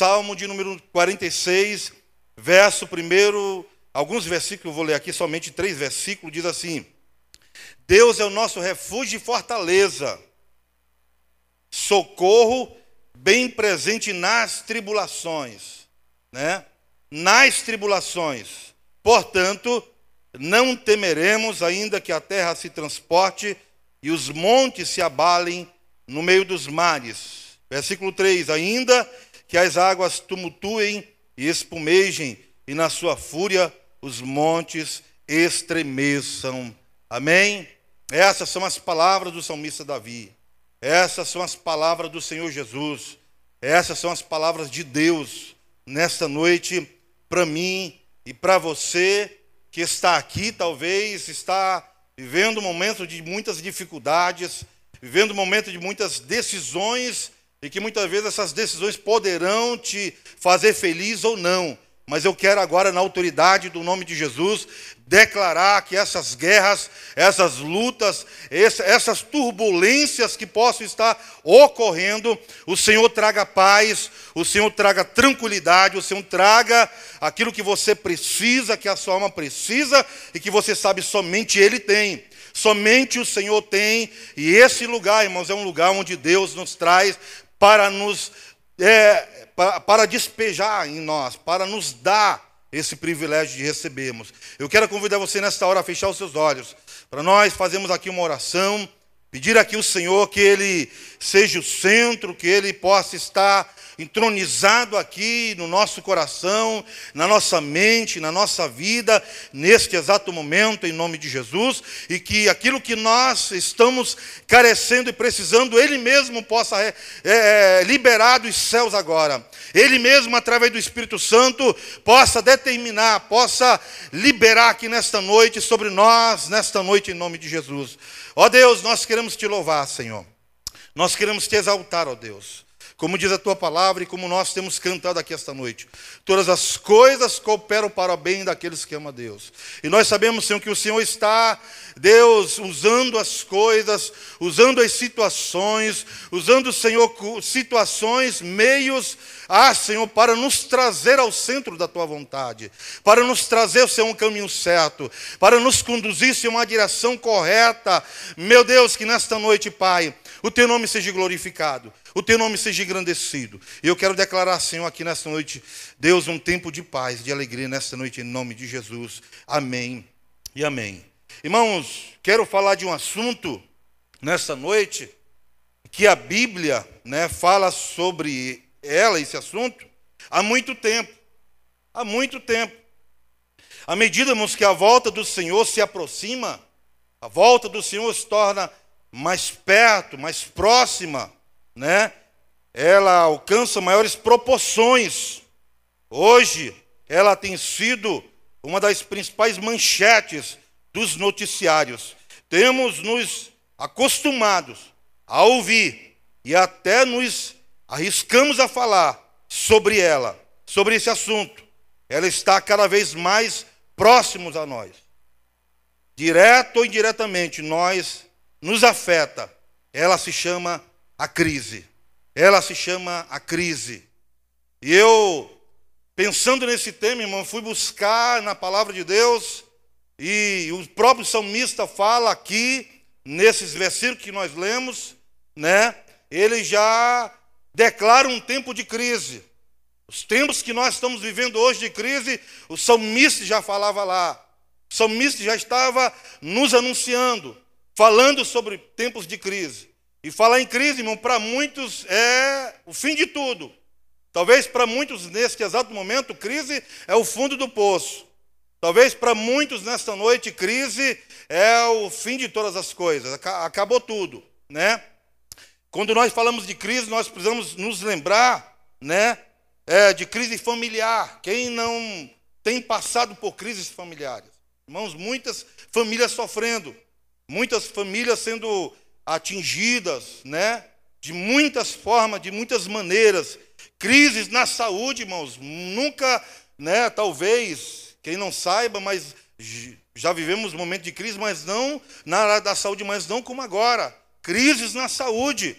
Salmo de número 46, verso primeiro, alguns versículos, eu vou ler aqui somente três versículos, diz assim: Deus é o nosso refúgio e fortaleza, socorro bem presente nas tribulações, né? Nas tribulações. Portanto, não temeremos, ainda que a terra se transporte e os montes se abalem no meio dos mares. Versículo 3: Ainda que as águas tumultuem e espumejem, e na sua fúria os montes estremeçam. Amém? Essas são as palavras do salmista Davi. Essas são as palavras do Senhor Jesus. Essas são as palavras de Deus nesta noite para mim e para você que está aqui, talvez está vivendo um momento de muitas dificuldades, vivendo um momento de muitas decisões e que muitas vezes essas decisões poderão te fazer feliz ou não. Mas eu quero agora, na autoridade do nome de Jesus, declarar que essas guerras, essas lutas, essas turbulências que possam estar ocorrendo, o Senhor traga paz, o Senhor traga tranquilidade, o Senhor traga aquilo que você precisa, que a sua alma precisa e que você sabe somente Ele tem. Somente o Senhor tem, e esse lugar, irmãos, é um lugar onde Deus nos traz para nos é, para, para despejar em nós, para nos dar esse privilégio de recebermos. Eu quero convidar você nesta hora a fechar os seus olhos, para nós fazermos aqui uma oração, pedir aqui ao Senhor que Ele seja o centro, que Ele possa estar entronizado aqui no nosso coração, na nossa mente, na nossa vida, neste exato momento, em nome de Jesus, e que aquilo que nós estamos carecendo e precisando, Ele mesmo possa é, é, liberar dos céus agora. Ele mesmo, através do Espírito Santo, possa determinar, possa liberar aqui nesta noite sobre nós, nesta noite, em nome de Jesus. Ó Deus, nós queremos te louvar, Senhor. Nós queremos te exaltar, ó Deus como diz a tua palavra e como nós temos cantado aqui esta noite. Todas as coisas cooperam para o bem daqueles que amam a Deus. E nós sabemos, Senhor, que o Senhor está, Deus, usando as coisas, usando as situações, usando, Senhor, situações, meios, ah, Senhor, para nos trazer ao centro da tua vontade, para nos trazer, Senhor, um caminho certo, para nos conduzir, Senhor, uma direção correta. Meu Deus, que nesta noite, Pai, o teu nome seja glorificado o teu nome seja engrandecido. E eu quero declarar, Senhor, aqui nesta noite, Deus, um tempo de paz, de alegria nesta noite, em nome de Jesus. Amém e amém. Irmãos, quero falar de um assunto nesta noite que a Bíblia né, fala sobre ela, esse assunto, há muito tempo. Há muito tempo. À medida, irmãos, que a volta do Senhor se aproxima, a volta do Senhor se torna mais perto, mais próxima né, ela alcança maiores proporções. Hoje, ela tem sido uma das principais manchetes dos noticiários. Temos nos acostumados a ouvir e até nos arriscamos a falar sobre ela, sobre esse assunto. Ela está cada vez mais próximos a nós. Direto ou indiretamente, nós nos afeta. Ela se chama a crise. Ela se chama a crise. E eu, pensando nesse tema, irmão, fui buscar na palavra de Deus, e o próprio salmista fala aqui, nesses versículos que nós lemos, né? Ele já declara um tempo de crise. Os tempos que nós estamos vivendo hoje de crise, o salmista já falava lá. O salmista já estava nos anunciando, falando sobre tempos de crise. E falar em crise, irmão, para muitos é o fim de tudo. Talvez para muitos, neste exato momento, crise é o fundo do poço. Talvez para muitos, nesta noite, crise é o fim de todas as coisas. Acabou tudo, né? Quando nós falamos de crise, nós precisamos nos lembrar, né? É, de crise familiar. Quem não tem passado por crises familiares? Irmãos, muitas famílias sofrendo, muitas famílias sendo atingidas, né? De muitas formas, de muitas maneiras. Crises na saúde, irmãos. Nunca, né? Talvez, quem não saiba, mas já vivemos momentos de crise, mas não na área da saúde, mas não como agora. Crises na saúde.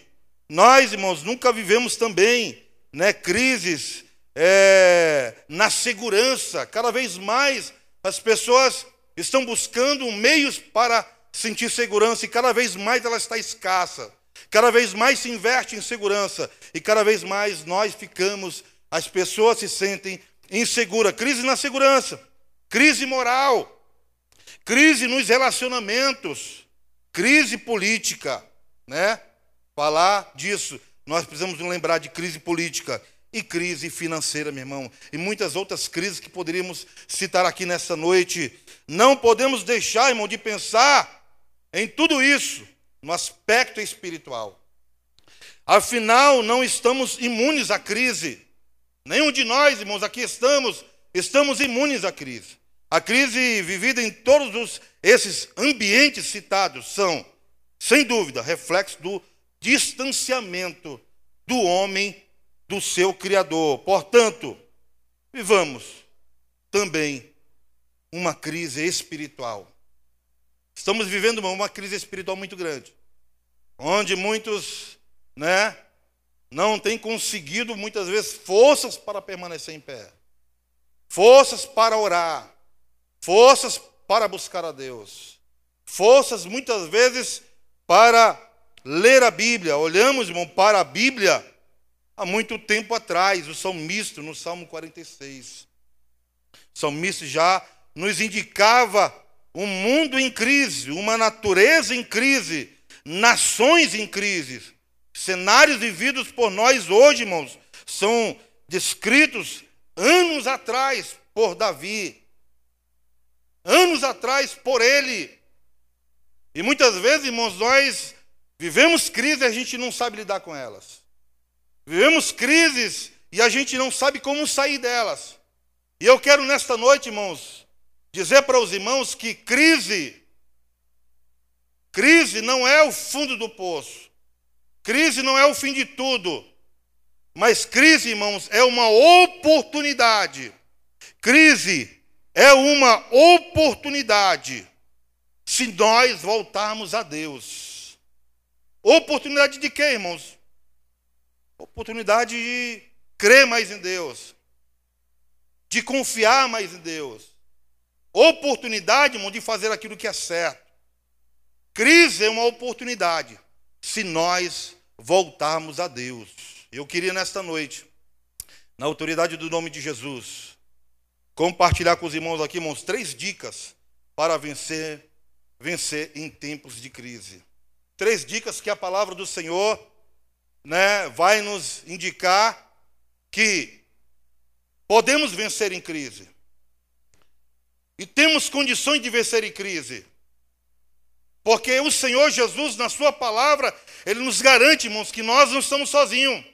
Nós, irmãos, nunca vivemos também, né? Crises é, na segurança. Cada vez mais as pessoas estão buscando meios para sentir segurança e cada vez mais ela está escassa. Cada vez mais se investe em segurança e cada vez mais nós ficamos, as pessoas se sentem inseguras. Crise na segurança, crise moral, crise nos relacionamentos, crise política, né? Falar disso, nós precisamos lembrar de crise política e crise financeira, meu irmão, e muitas outras crises que poderíamos citar aqui nessa noite. Não podemos deixar, irmão, de pensar em tudo isso no aspecto espiritual. Afinal, não estamos imunes à crise. Nenhum de nós, irmãos, aqui estamos, estamos imunes à crise. A crise vivida em todos os, esses ambientes citados são, sem dúvida, reflexo do distanciamento do homem do seu Criador. Portanto, vivamos também uma crise espiritual. Estamos vivendo uma crise espiritual muito grande, onde muitos, né, não têm conseguido muitas vezes forças para permanecer em pé, forças para orar, forças para buscar a Deus, forças muitas vezes para ler a Bíblia. Olhamos, irmão, para a Bíblia há muito tempo atrás, o salmista, no Salmo 46. O salmista já nos indicava um mundo em crise, uma natureza em crise, nações em crise. Cenários vividos por nós hoje, irmãos, são descritos anos atrás por Davi, anos atrás por ele. E muitas vezes, irmãos, nós vivemos crises e a gente não sabe lidar com elas. Vivemos crises e a gente não sabe como sair delas. E eu quero nesta noite, irmãos, dizer para os irmãos que crise, crise não é o fundo do poço. Crise não é o fim de tudo. Mas crise, irmãos, é uma oportunidade. Crise é uma oportunidade se nós voltarmos a Deus. Oportunidade de quê, irmãos? Oportunidade de crer mais em Deus, de confiar mais em Deus. Oportunidade, irmão, de fazer aquilo que é certo. Crise é uma oportunidade se nós voltarmos a Deus. Eu queria nesta noite, na autoridade do nome de Jesus, compartilhar com os irmãos aqui, irmãos, três dicas para vencer, vencer em tempos de crise. Três dicas que a palavra do Senhor né, vai nos indicar que podemos vencer em crise. E temos condições de vencer em crise. Porque o Senhor Jesus, na Sua palavra, Ele nos garante, irmãos, que nós não estamos sozinhos.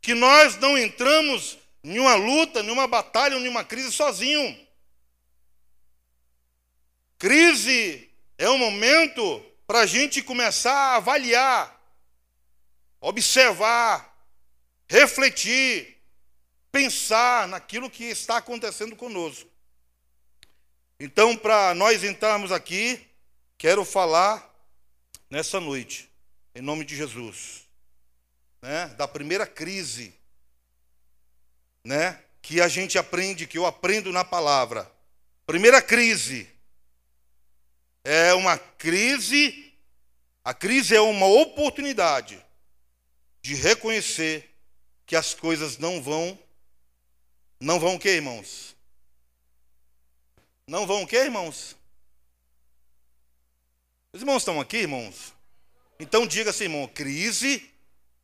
Que nós não entramos em nenhuma luta, nenhuma batalha, nenhuma crise sozinho. Crise é um momento para a gente começar a avaliar observar, refletir, pensar naquilo que está acontecendo conosco. Então, para nós entrarmos aqui, quero falar nessa noite, em nome de Jesus, né, da primeira crise, né, que a gente aprende, que eu aprendo na palavra. Primeira crise é uma crise, a crise é uma oportunidade de reconhecer que as coisas não vão não vão o que, irmãos? Não vão o que, irmãos? Os irmãos estão aqui, irmãos? Então diga assim, irmão, crise,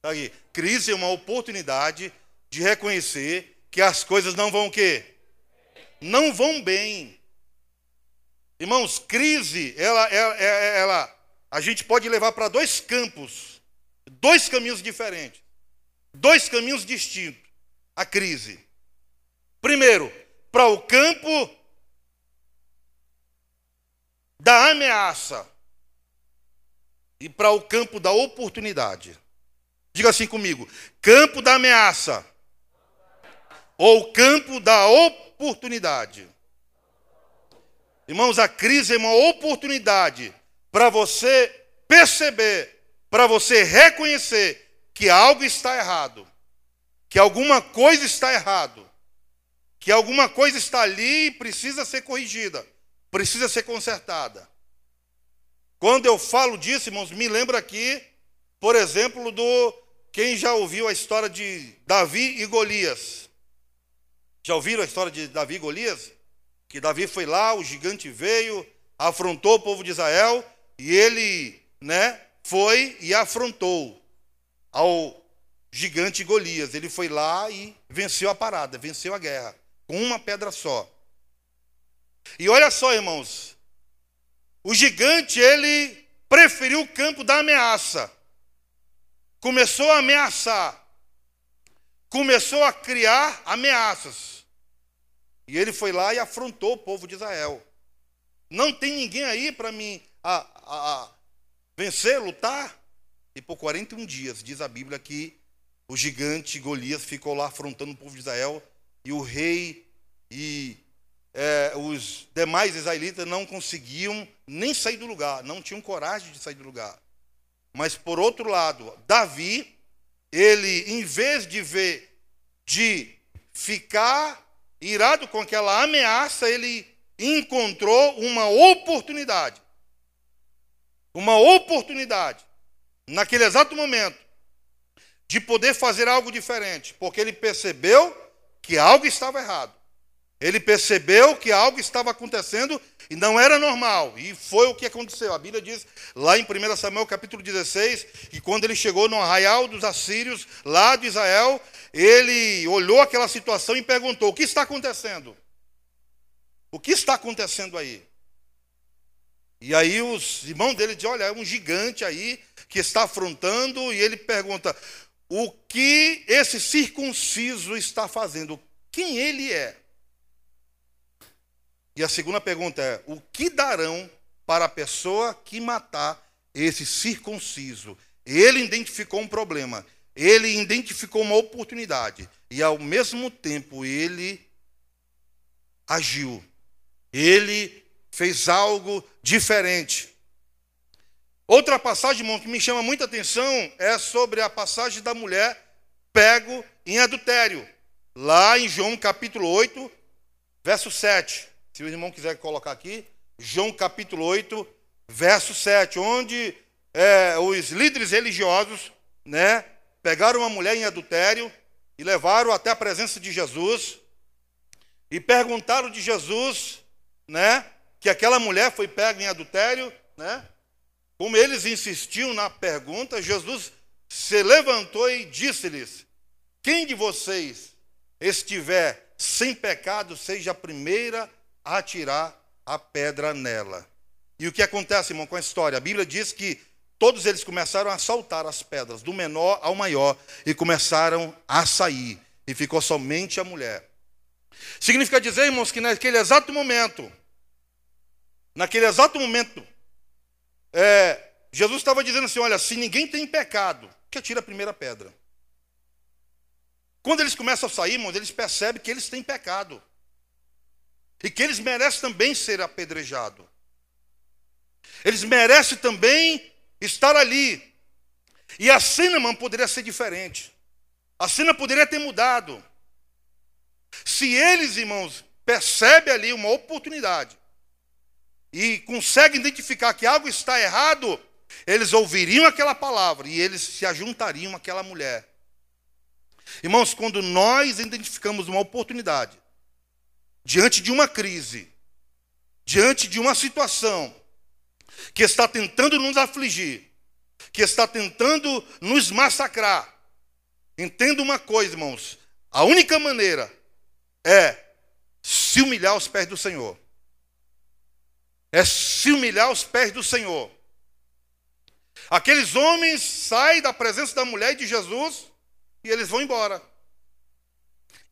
tá aqui, crise é uma oportunidade de reconhecer que as coisas não vão o quê? Não vão bem. Irmãos, crise, ela, ela, ela a gente pode levar para dois campos dois caminhos diferentes, dois caminhos distintos. A crise. Primeiro, para o campo da ameaça e para o campo da oportunidade. Diga assim comigo: campo da ameaça ou campo da oportunidade. Irmãos, a crise é uma oportunidade para você perceber para você reconhecer que algo está errado, que alguma coisa está errado, que alguma coisa está ali e precisa ser corrigida, precisa ser consertada. Quando eu falo disso, irmãos, me lembra aqui, por exemplo, do quem já ouviu a história de Davi e Golias. Já ouviram a história de Davi e Golias? Que Davi foi lá, o gigante veio, afrontou o povo de Israel e ele, né, foi e afrontou ao gigante Golias. Ele foi lá e venceu a parada, venceu a guerra, com uma pedra só. E olha só, irmãos, o gigante, ele preferiu o campo da ameaça. Começou a ameaçar. Começou a criar ameaças. E ele foi lá e afrontou o povo de Israel. Não tem ninguém aí para mim a, a, a vencer, lutar. E por 41 dias, diz a Bíblia que o gigante Golias ficou lá afrontando o povo de Israel, e o rei e é, os demais israelitas não conseguiam nem sair do lugar, não tinham coragem de sair do lugar. Mas por outro lado, Davi, ele, em vez de ver, de ficar irado com aquela ameaça, ele encontrou uma oportunidade. Uma oportunidade, naquele exato momento, de poder fazer algo diferente, porque ele percebeu que algo estava errado. Ele percebeu que algo estava acontecendo e não era normal. E foi o que aconteceu. A Bíblia diz lá em 1 Samuel capítulo 16, que quando ele chegou no arraial dos assírios, lá de Israel, ele olhou aquela situação e perguntou: O que está acontecendo? O que está acontecendo aí? E aí os irmãos dele dizem: Olha, é um gigante aí que está afrontando, e ele pergunta: o que esse circunciso está fazendo, quem ele é. E a segunda pergunta é: o que darão para a pessoa que matar esse circunciso? Ele identificou um problema, ele identificou uma oportunidade, e ao mesmo tempo ele agiu, ele fez algo diferente. Outra passagem, irmão, que me chama muita atenção é sobre a passagem da mulher pego em adultério. Lá em João capítulo 8, verso 7. Se o irmão quiser colocar aqui, João capítulo 8, verso 7, onde é, os líderes religiosos, né, pegaram uma mulher em adultério e levaram até a presença de Jesus e perguntaram de Jesus, né, que aquela mulher foi pega em adultério, né, como eles insistiam na pergunta, Jesus se levantou e disse-lhes: Quem de vocês estiver sem pecado, seja a primeira atirar a pedra nela. E o que acontece, irmão, com a história? A Bíblia diz que todos eles começaram a saltar as pedras, do menor ao maior, e começaram a sair, e ficou somente a mulher. Significa dizer, irmãos, que naquele exato momento, naquele exato momento, é, Jesus estava dizendo assim: olha, se ninguém tem pecado, que atira a primeira pedra. Quando eles começam a sair, irmãos, eles percebem que eles têm pecado. E que eles merecem também ser apedrejados. Eles merecem também estar ali. E a cena, irmão, poderia ser diferente. A cena poderia ter mudado. Se eles, irmãos, percebem ali uma oportunidade e conseguem identificar que algo está errado, eles ouviriam aquela palavra e eles se ajuntariam àquela mulher. Irmãos, quando nós identificamos uma oportunidade, diante de uma crise, diante de uma situação que está tentando nos afligir, que está tentando nos massacrar, entenda uma coisa, irmãos: a única maneira é se humilhar aos pés do Senhor é se humilhar aos pés do Senhor. Aqueles homens saem da presença da mulher e de Jesus e eles vão embora.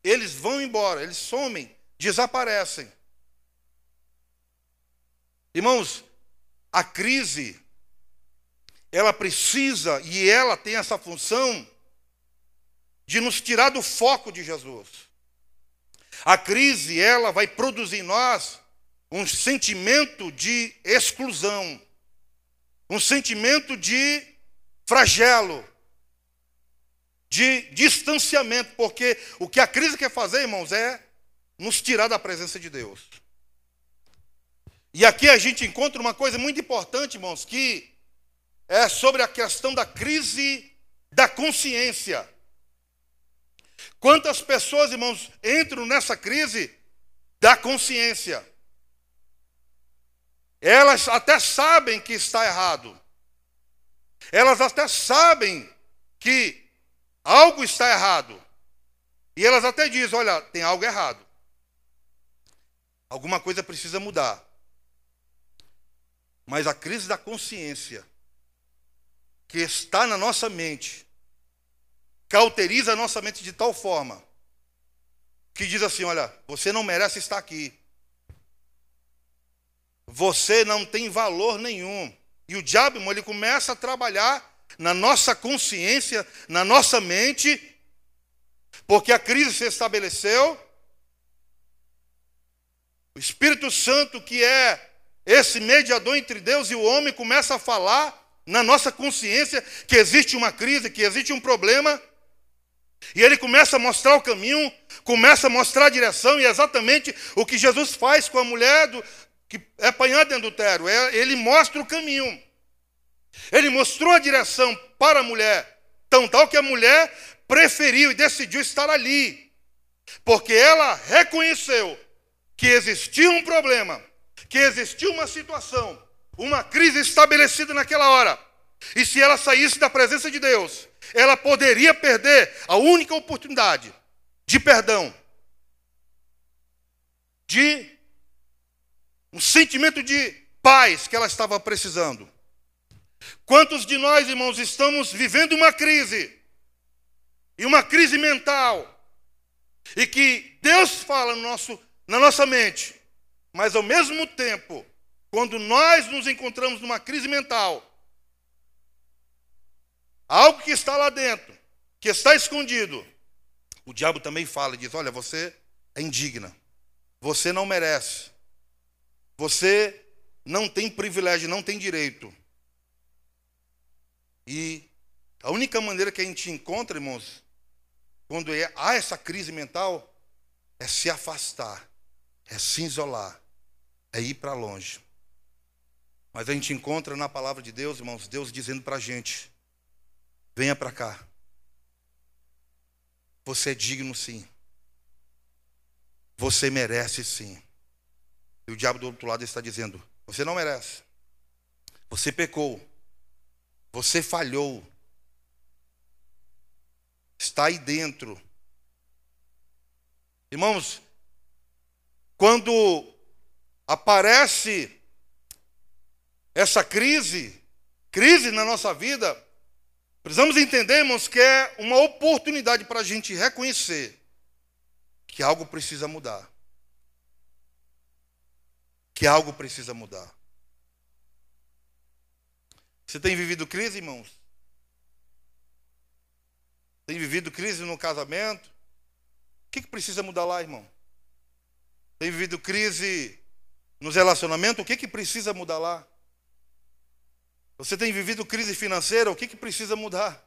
Eles vão embora, eles somem, desaparecem. Irmãos, a crise, ela precisa e ela tem essa função de nos tirar do foco de Jesus. A crise, ela vai produzir em nós um sentimento de exclusão, um sentimento de flagelo. de distanciamento, porque o que a crise quer fazer, irmãos, é nos tirar da presença de Deus. E aqui a gente encontra uma coisa muito importante, irmãos, que é sobre a questão da crise da consciência. Quantas pessoas, irmãos, entram nessa crise da consciência? Elas até sabem que está errado. Elas até sabem que algo está errado. E elas até dizem: olha, tem algo errado. Alguma coisa precisa mudar. Mas a crise da consciência, que está na nossa mente, cauteriza a nossa mente de tal forma, que diz assim: olha, você não merece estar aqui. Você não tem valor nenhum. E o diabo, ele começa a trabalhar na nossa consciência, na nossa mente, porque a crise se estabeleceu. O Espírito Santo, que é esse mediador entre Deus e o homem, começa a falar na nossa consciência que existe uma crise, que existe um problema. E ele começa a mostrar o caminho, começa a mostrar a direção, e é exatamente o que Jesus faz com a mulher do, que é apanhada em adultério. É, ele mostra o caminho. Ele mostrou a direção para a mulher, tão tal que a mulher preferiu e decidiu estar ali, porque ela reconheceu que existia um problema, que existia uma situação, uma crise estabelecida naquela hora. E se ela saísse da presença de Deus, ela poderia perder a única oportunidade de perdão, de um sentimento de paz que ela estava precisando. Quantos de nós, irmãos, estamos vivendo uma crise, e uma crise mental, e que Deus fala no nosso, na nossa mente, mas ao mesmo tempo, quando nós nos encontramos numa crise mental, algo que está lá dentro, que está escondido, o diabo também fala e diz: Olha, você é indigna, você não merece, você não tem privilégio, não tem direito. E a única maneira que a gente encontra, irmãos, quando é, há essa crise mental, é se afastar, é se isolar, é ir para longe. Mas a gente encontra na palavra de Deus, irmãos, Deus dizendo para a gente: venha para cá. Você é digno sim. Você merece sim. E o diabo do outro lado está dizendo: você não merece. Você pecou. Você falhou. Está aí dentro. Irmãos, quando aparece essa crise, crise na nossa vida, precisamos entender, irmãos, que é uma oportunidade para a gente reconhecer que algo precisa mudar. Que algo precisa mudar. Você tem vivido crise, irmãos? Tem vivido crise no casamento? O que, que precisa mudar lá, irmão? Tem vivido crise nos relacionamentos? O que, que precisa mudar lá? Você tem vivido crise financeira? O que, que precisa mudar?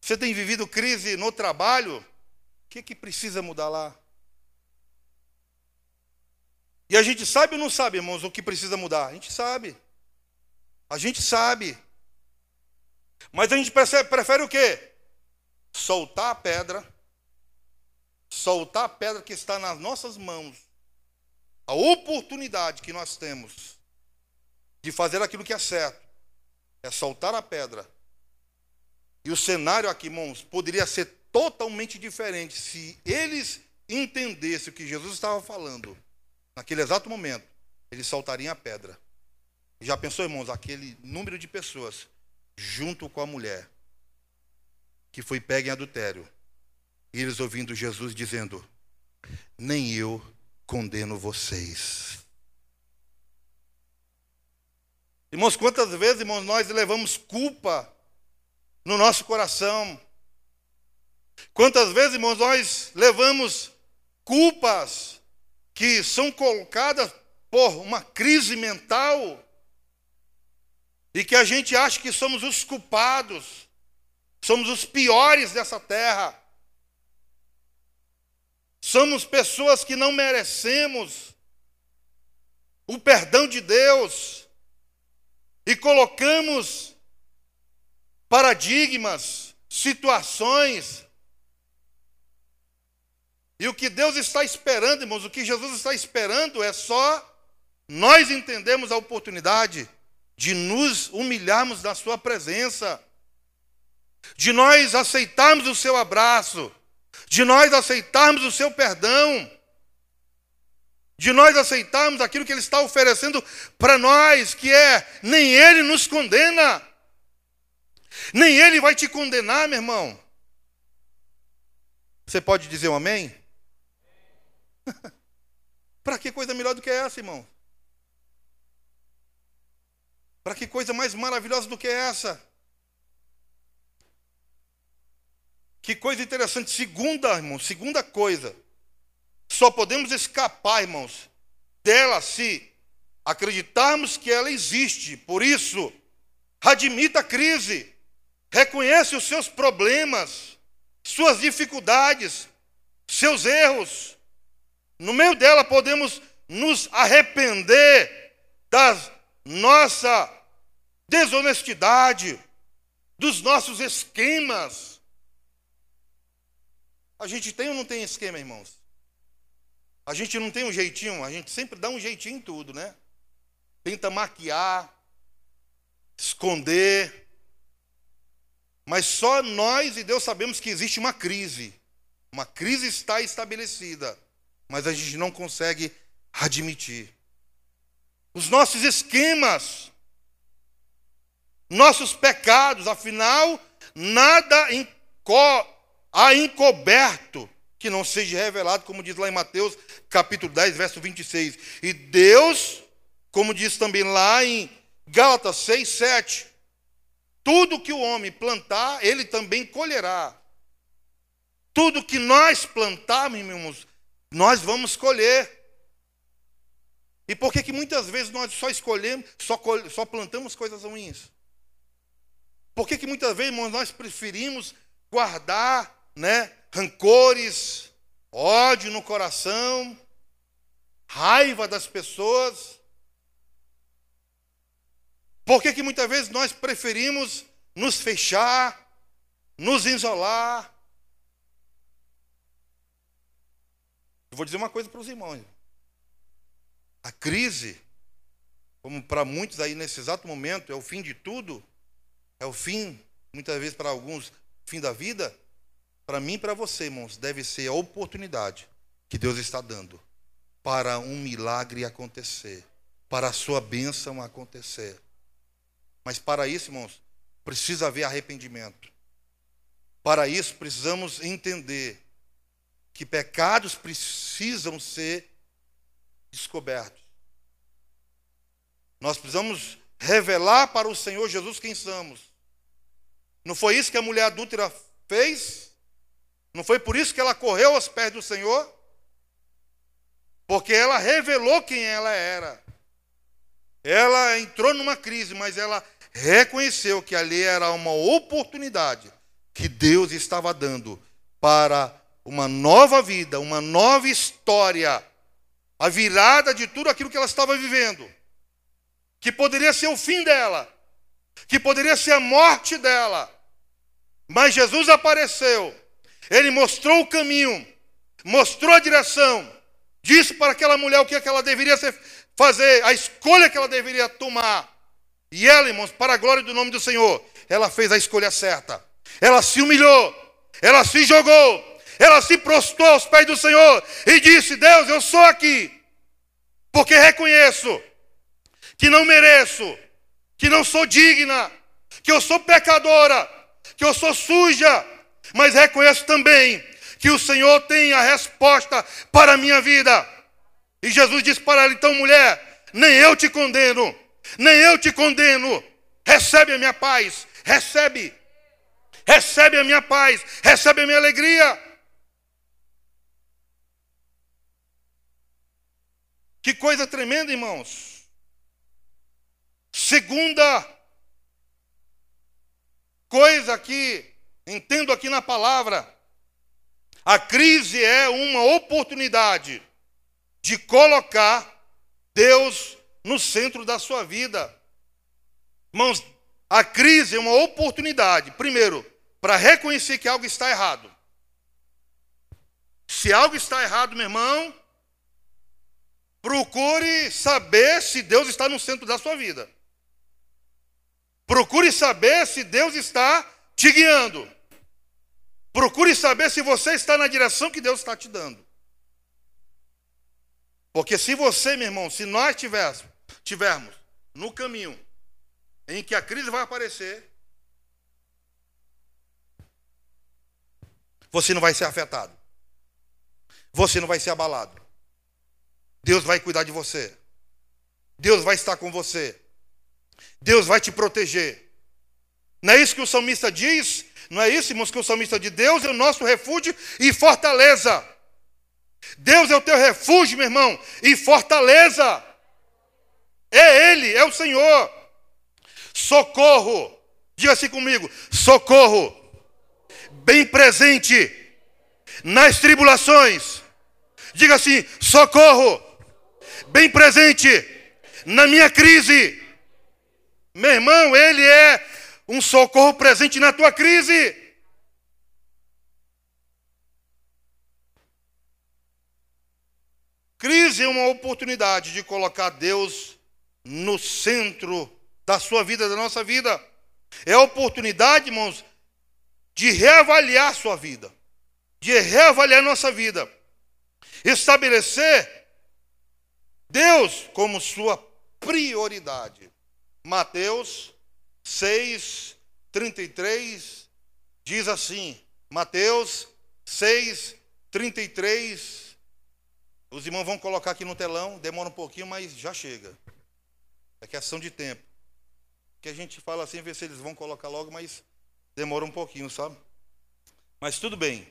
Você tem vivido crise no trabalho? O que, que precisa mudar lá? E a gente sabe ou não sabe, irmãos, o que precisa mudar? A gente sabe. A gente sabe. Mas a gente prefere o quê? Soltar a pedra. Soltar a pedra que está nas nossas mãos. A oportunidade que nós temos de fazer aquilo que é certo é soltar a pedra. E o cenário aqui, irmãos, poderia ser totalmente diferente se eles entendessem o que Jesus estava falando. Naquele exato momento, eles soltariam a pedra. Já pensou, irmãos, aquele número de pessoas junto com a mulher que foi pega em adultério, e eles ouvindo Jesus dizendo: Nem eu condeno vocês. Irmãos, quantas vezes, irmãos, nós levamos culpa no nosso coração? Quantas vezes, irmãos, nós levamos culpas que são colocadas por uma crise mental e que a gente acha que somos os culpados. somos os piores dessa terra. Somos pessoas que não merecemos o perdão de Deus e colocamos paradigmas, situações. E o que Deus está esperando, irmãos, o que Jesus está esperando é só nós entendemos a oportunidade de nos humilharmos na Sua presença, de nós aceitarmos o Seu abraço, de nós aceitarmos o Seu perdão, de nós aceitarmos aquilo que Ele está oferecendo para nós, que é nem Ele nos condena, nem Ele vai te condenar, meu irmão. Você pode dizer um amém? para que coisa melhor do que essa, irmão? Para que coisa mais maravilhosa do que essa? Que coisa interessante. Segunda, irmão, segunda coisa. Só podemos escapar, irmãos, dela se acreditarmos que ela existe. Por isso, admita a crise, reconhece os seus problemas, suas dificuldades, seus erros. No meio dela podemos nos arrepender das nossa desonestidade, dos nossos esquemas. A gente tem ou não tem esquema, irmãos? A gente não tem um jeitinho, a gente sempre dá um jeitinho em tudo, né? Tenta maquiar, esconder. Mas só nós e Deus sabemos que existe uma crise. Uma crise está estabelecida, mas a gente não consegue admitir os nossos esquemas, nossos pecados, afinal, nada há encoberto que não seja revelado, como diz lá em Mateus capítulo 10, verso 26. E Deus, como diz também lá em Gálatas 6, 7, tudo que o homem plantar, ele também colherá. Tudo que nós plantarmos, irmãos, nós vamos colher. E por que, que muitas vezes nós só escolhemos, só, só plantamos coisas ruins? Por que, que muitas vezes nós preferimos guardar né, rancores, ódio no coração, raiva das pessoas? Por que, que muitas vezes nós preferimos nos fechar, nos isolar? Eu vou dizer uma coisa para os irmãos. A crise, como para muitos aí nesse exato momento, é o fim de tudo, é o fim, muitas vezes para alguns, fim da vida. Para mim e para você, irmãos, deve ser a oportunidade que Deus está dando para um milagre acontecer, para a sua bênção acontecer. Mas para isso, irmãos, precisa haver arrependimento. Para isso, precisamos entender que pecados precisam ser descobertos. Nós precisamos revelar para o Senhor Jesus quem somos. Não foi isso que a mulher adúltera fez? Não foi por isso que ela correu aos pés do Senhor? Porque ela revelou quem ela era. Ela entrou numa crise, mas ela reconheceu que ali era uma oportunidade que Deus estava dando para uma nova vida, uma nova história a virada de tudo aquilo que ela estava vivendo, que poderia ser o fim dela, que poderia ser a morte dela. Mas Jesus apareceu, ele mostrou o caminho, mostrou a direção, disse para aquela mulher o que, é ela deveria fazer, a escolha que ela deveria tomar. E ela, irmãos, para a glória do nome do Senhor, ela fez a escolha certa. Ela se humilhou, ela se jogou, ela se prostrou aos pés do Senhor e disse: Deus, eu sou aqui, porque reconheço que não mereço, que não sou digna, que eu sou pecadora, que eu sou suja, mas reconheço também que o Senhor tem a resposta para a minha vida. E Jesus disse para ela: então, mulher, nem eu te condeno, nem eu te condeno, recebe a minha paz, recebe, recebe a minha paz, recebe a minha alegria. Que coisa tremenda, irmãos. Segunda coisa que entendo aqui na palavra, a crise é uma oportunidade de colocar Deus no centro da sua vida. Irmãos, a crise é uma oportunidade, primeiro, para reconhecer que algo está errado. Se algo está errado, meu irmão, procure saber se Deus está no centro da sua vida. Procure saber se Deus está te guiando. Procure saber se você está na direção que Deus está te dando. Porque se você, meu irmão, se nós tivermos, tivermos no caminho em que a crise vai aparecer, você não vai ser afetado. Você não vai ser abalado. Deus vai cuidar de você. Deus vai estar com você. Deus vai te proteger. Não é isso que o salmista diz? Não é isso, irmãos, que o salmista diz? Deus é o nosso refúgio e fortaleza. Deus é o teu refúgio, meu irmão, e fortaleza. É Ele, é o Senhor. Socorro. Diga assim comigo: socorro. Bem presente nas tribulações. Diga assim: socorro. Bem presente na minha crise. Meu irmão, Ele é um socorro presente na tua crise. Crise é uma oportunidade de colocar Deus no centro da sua vida, da nossa vida. É a oportunidade, irmãos, de reavaliar sua vida, de reavaliar nossa vida, estabelecer Deus como sua prioridade. Mateus 6, 33 diz assim: Mateus 6, 33 os irmãos vão colocar aqui no telão, demora um pouquinho, mas já chega. É questão de tempo. Que a gente fala assim, ver se eles vão colocar logo, mas demora um pouquinho, sabe? Mas tudo bem.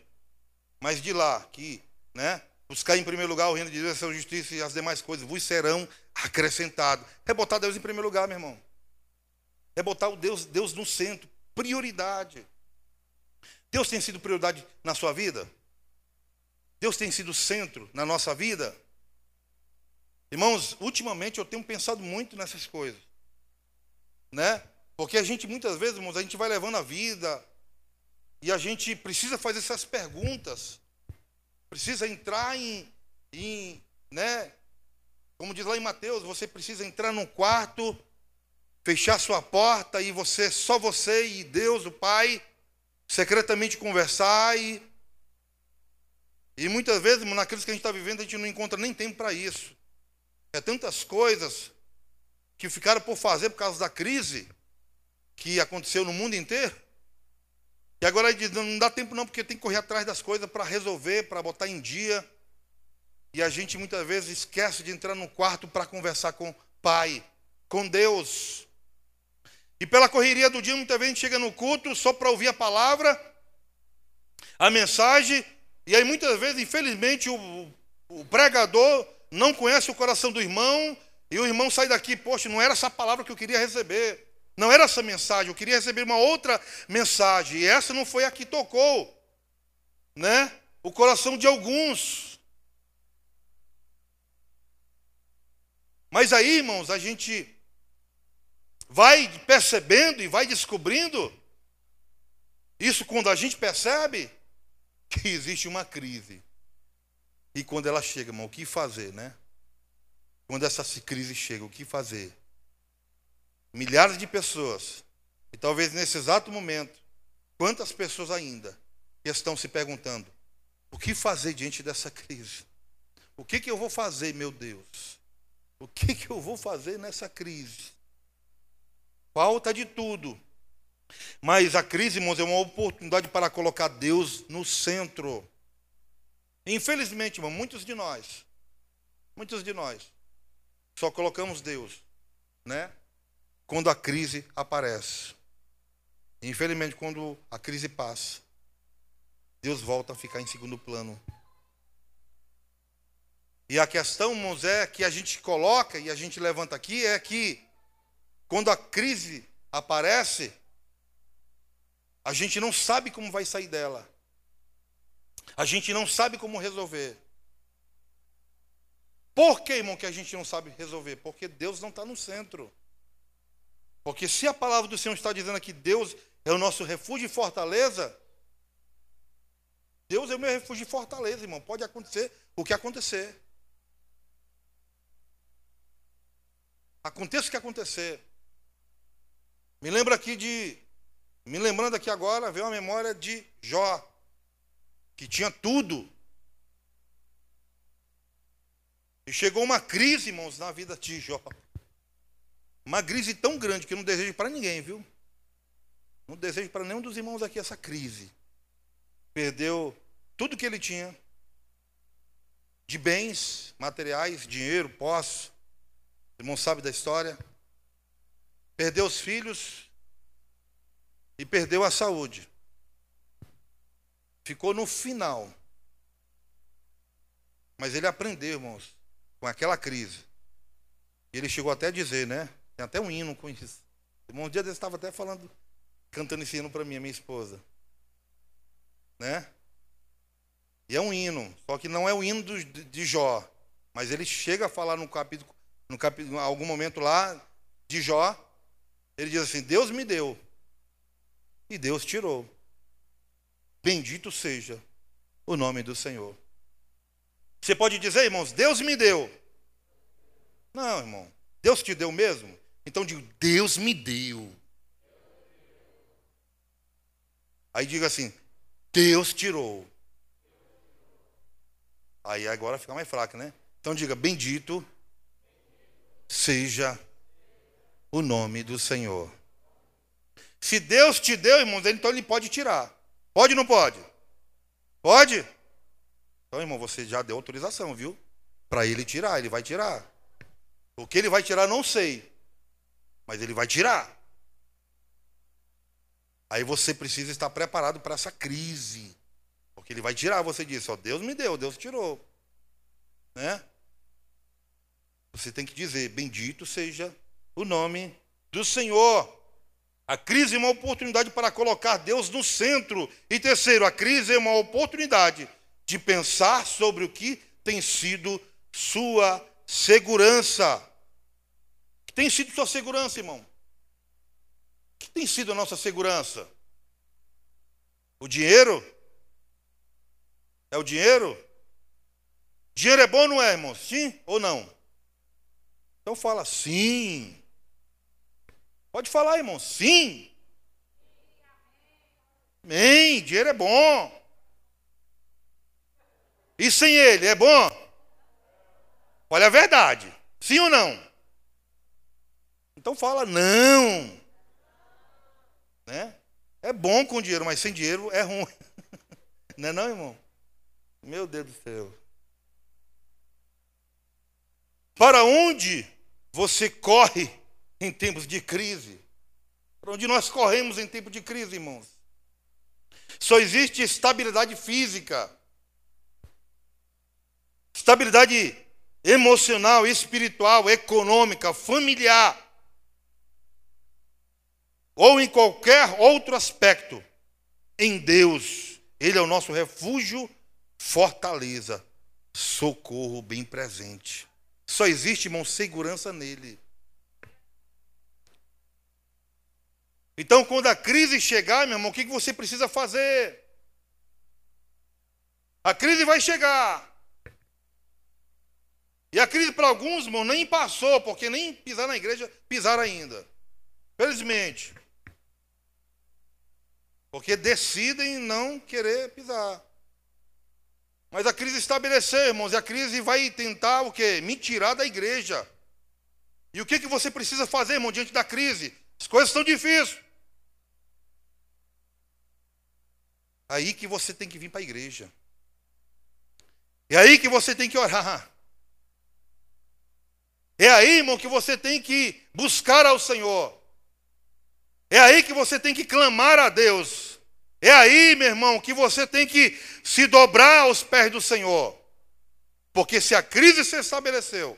Mas de lá, que, né? Buscar em primeiro lugar o reino de Deus, a sua justiça e as demais coisas vos serão acrescentados. É botar Deus em primeiro lugar, meu irmão. É botar o Deus, Deus no centro. Prioridade. Deus tem sido prioridade na sua vida? Deus tem sido centro na nossa vida. Irmãos, ultimamente eu tenho pensado muito nessas coisas, né? Porque a gente muitas vezes, irmãos, a gente vai levando a vida e a gente precisa fazer essas perguntas, precisa entrar em, em né? Como diz lá em Mateus, você precisa entrar num quarto, fechar sua porta e você, só você e Deus, o Pai, secretamente conversar e e muitas vezes, naqueles que a gente está vivendo, a gente não encontra nem tempo para isso. É tantas coisas que ficaram por fazer por causa da crise que aconteceu no mundo inteiro. E agora ele diz, não dá tempo não, porque tem que correr atrás das coisas para resolver, para botar em dia. E a gente muitas vezes esquece de entrar no quarto para conversar com o Pai, com Deus. E pela correria do dia, muitas vezes a gente chega no culto só para ouvir a palavra, a mensagem, e aí muitas vezes, infelizmente, o, o pregador não conhece o coração do irmão, e o irmão sai daqui, poxa, não era essa palavra que eu queria receber. Não era essa mensagem, eu queria receber uma outra mensagem. E essa não foi a que tocou, né? O coração de alguns. Mas aí, irmãos, a gente vai percebendo e vai descobrindo isso quando a gente percebe que existe uma crise. E quando ela chega, irmão, o que fazer, né? Quando essa crise chega, o que fazer? Milhares de pessoas, e talvez nesse exato momento, quantas pessoas ainda estão se perguntando: o que fazer diante dessa crise? O que, que eu vou fazer, meu Deus? O que, que eu vou fazer nessa crise? Falta de tudo. Mas a crise, irmãos, é uma oportunidade para colocar Deus no centro. Infelizmente, irmão, muitos de nós, muitos de nós, só colocamos Deus, né? Quando a crise aparece. Infelizmente, quando a crise passa, Deus volta a ficar em segundo plano. E a questão, irmãos, é que a gente coloca e a gente levanta aqui é que quando a crise aparece, A gente não sabe como vai sair dela. A gente não sabe como resolver. Por que, irmão, que a gente não sabe resolver? Porque Deus não está no centro. Porque se a palavra do Senhor está dizendo que Deus é o nosso refúgio e fortaleza, Deus é o meu refúgio e fortaleza, irmão. Pode acontecer o que acontecer. Aconteça o que acontecer. Me lembra aqui de. Me lembrando aqui agora, veio a memória de Jó, que tinha tudo. E chegou uma crise, irmãos, na vida de Jó. Uma crise tão grande que eu não desejo para ninguém, viu? Não desejo para nenhum dos irmãos aqui essa crise. Perdeu tudo que ele tinha de bens materiais, dinheiro, posse. O irmão sabe da história. Perdeu os filhos e perdeu a saúde. Ficou no final. Mas ele aprendeu, irmãos, com aquela crise. E ele chegou até a dizer, né? Tem até um hino com isso. Um dia desse estava até falando, cantando esse hino para mim, a minha esposa. Né? E é um hino, só que não é o hino de Jó. Mas ele chega a falar no capítulo, no capítulo, algum momento lá de Jó, ele diz assim: Deus me deu e Deus tirou. Bendito seja o nome do Senhor. Você pode dizer, irmãos, Deus me deu. Não, irmão. Deus te deu mesmo? Então digo, Deus me deu. Aí diga assim, Deus tirou. Aí agora fica mais fraco, né? Então diga: Bendito seja o nome do Senhor. Se Deus te deu, irmãos, então ele pode tirar. Pode ou não pode? Pode? Então, irmão, você já deu autorização, viu? Para ele tirar, ele vai tirar. O que ele vai tirar, não sei. Mas ele vai tirar. Aí você precisa estar preparado para essa crise. Porque ele vai tirar, você disse, ó, Deus me deu, Deus tirou. Né? Você tem que dizer, bendito seja o nome do Senhor. A crise é uma oportunidade para colocar Deus no centro. E terceiro, a crise é uma oportunidade de pensar sobre o que tem sido sua segurança. que tem sido sua segurança, irmão? O que tem sido a nossa segurança? O dinheiro? É o dinheiro? Dinheiro é bom não é, irmão? Sim ou não? Então fala sim. Pode falar, irmão. Sim. Amém. Dinheiro é bom. E sem ele é bom? Olha a verdade. Sim ou não? Então fala não. Né? É bom com dinheiro, mas sem dinheiro é ruim. Não é não, irmão? Meu Deus do céu. Para onde você corre em tempos de crise? Para onde nós corremos em tempo de crise, irmãos? Só existe estabilidade física, estabilidade emocional, espiritual, econômica, familiar, ou em qualquer outro aspecto. Em Deus, Ele é o nosso refúgio fortaleza, socorro bem presente. Só existe, irmão, segurança nele. Então, quando a crise chegar, meu irmão, o que você precisa fazer? A crise vai chegar. E a crise para alguns, irmão, nem passou, porque nem pisar na igreja pisaram ainda. Felizmente. Porque decidem não querer pisar. Mas a crise estabeleceu, irmãos, e a crise vai tentar o quê? Me tirar da igreja. E o que, que você precisa fazer, irmão, diante da crise? As coisas estão difíceis. Aí que você tem que vir para a igreja. É aí que você tem que orar. É aí, irmão, que você tem que buscar ao Senhor. É aí que você tem que clamar a Deus. É aí, meu irmão, que você tem que se dobrar aos pés do Senhor. Porque se a crise se estabeleceu,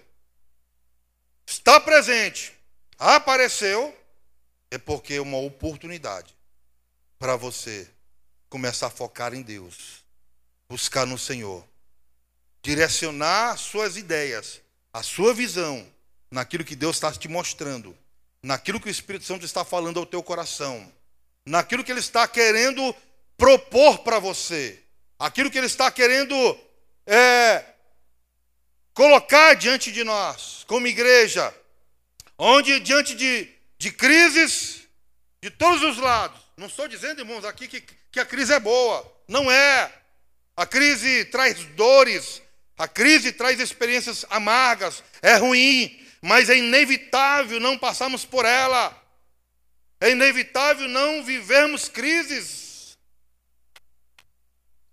está presente, apareceu, é porque é uma oportunidade para você começar a focar em Deus, buscar no Senhor, direcionar suas ideias, a sua visão naquilo que Deus está te mostrando, naquilo que o Espírito Santo está falando ao teu coração, naquilo que Ele está querendo propor para você, aquilo que Ele está querendo é, colocar diante de nós, como igreja, onde diante de, de crises de todos os lados, não estou dizendo, irmãos, aqui que, que a crise é boa, não é. A crise traz dores, a crise traz experiências amargas, é ruim, mas é inevitável não passarmos por ela. É inevitável não vivermos crises.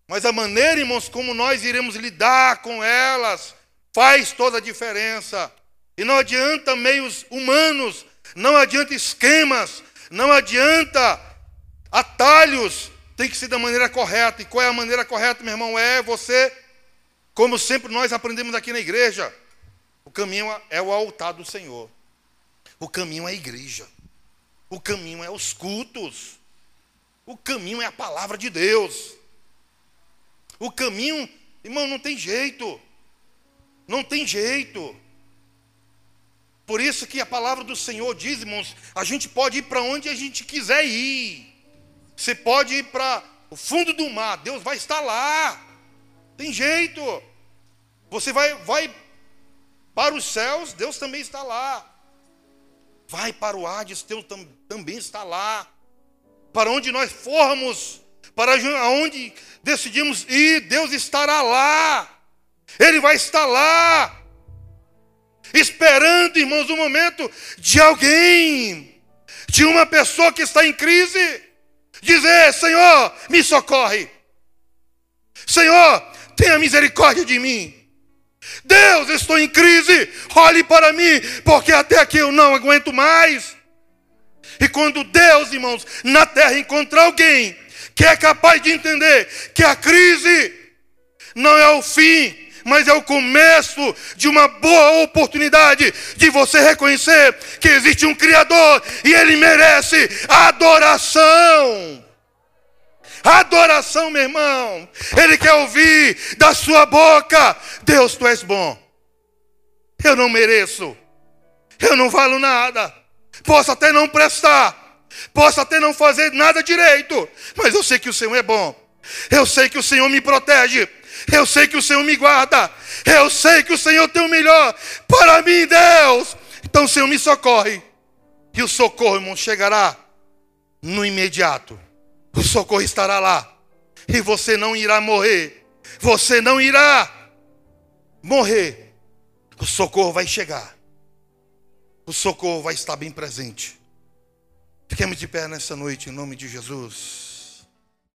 Mas a maneira, irmãos, como nós iremos lidar com elas, faz toda a diferença. E não adianta meios humanos, não adianta esquemas, não adianta atalhos, tem que ser da maneira correta. E qual é a maneira correta, meu irmão? É você, como sempre nós aprendemos aqui na igreja, o caminho é o altar do Senhor. O caminho é a igreja. O caminho é os cultos. O caminho é a palavra de Deus. O caminho, irmão, não tem jeito. Não tem jeito. Por isso que a palavra do Senhor diz, irmãos, a gente pode ir para onde a gente quiser ir. Você pode ir para o fundo do mar, Deus vai estar lá. Tem jeito. Você vai, vai para os céus, Deus também está lá. Vai para o Hades, Deus tam, também está lá. Para onde nós formos, para onde decidimos ir, Deus estará lá. Ele vai estar lá. Esperando, irmãos, o um momento de alguém, de uma pessoa que está em crise, dizer: Senhor, me socorre. Senhor, tenha misericórdia de mim. Deus, estou em crise, olhe para mim, porque até aqui eu não aguento mais. E quando Deus, irmãos, na terra encontrar alguém que é capaz de entender que a crise não é o fim, mas é o começo de uma boa oportunidade de você reconhecer que existe um Criador e ele merece adoração. Adoração, meu irmão. Ele quer ouvir da sua boca: Deus, tu és bom. Eu não mereço. Eu não valo nada. Posso até não prestar. Posso até não fazer nada direito. Mas eu sei que o Senhor é bom. Eu sei que o Senhor me protege. Eu sei que o Senhor me guarda. Eu sei que o Senhor tem o melhor para mim, Deus. Então o Senhor me socorre. E o socorro, irmão, chegará no imediato o socorro estará lá. E você não irá morrer. Você não irá morrer. O socorro vai chegar. O socorro vai estar bem presente. Fiquemos de pé nessa noite, em nome de Jesus.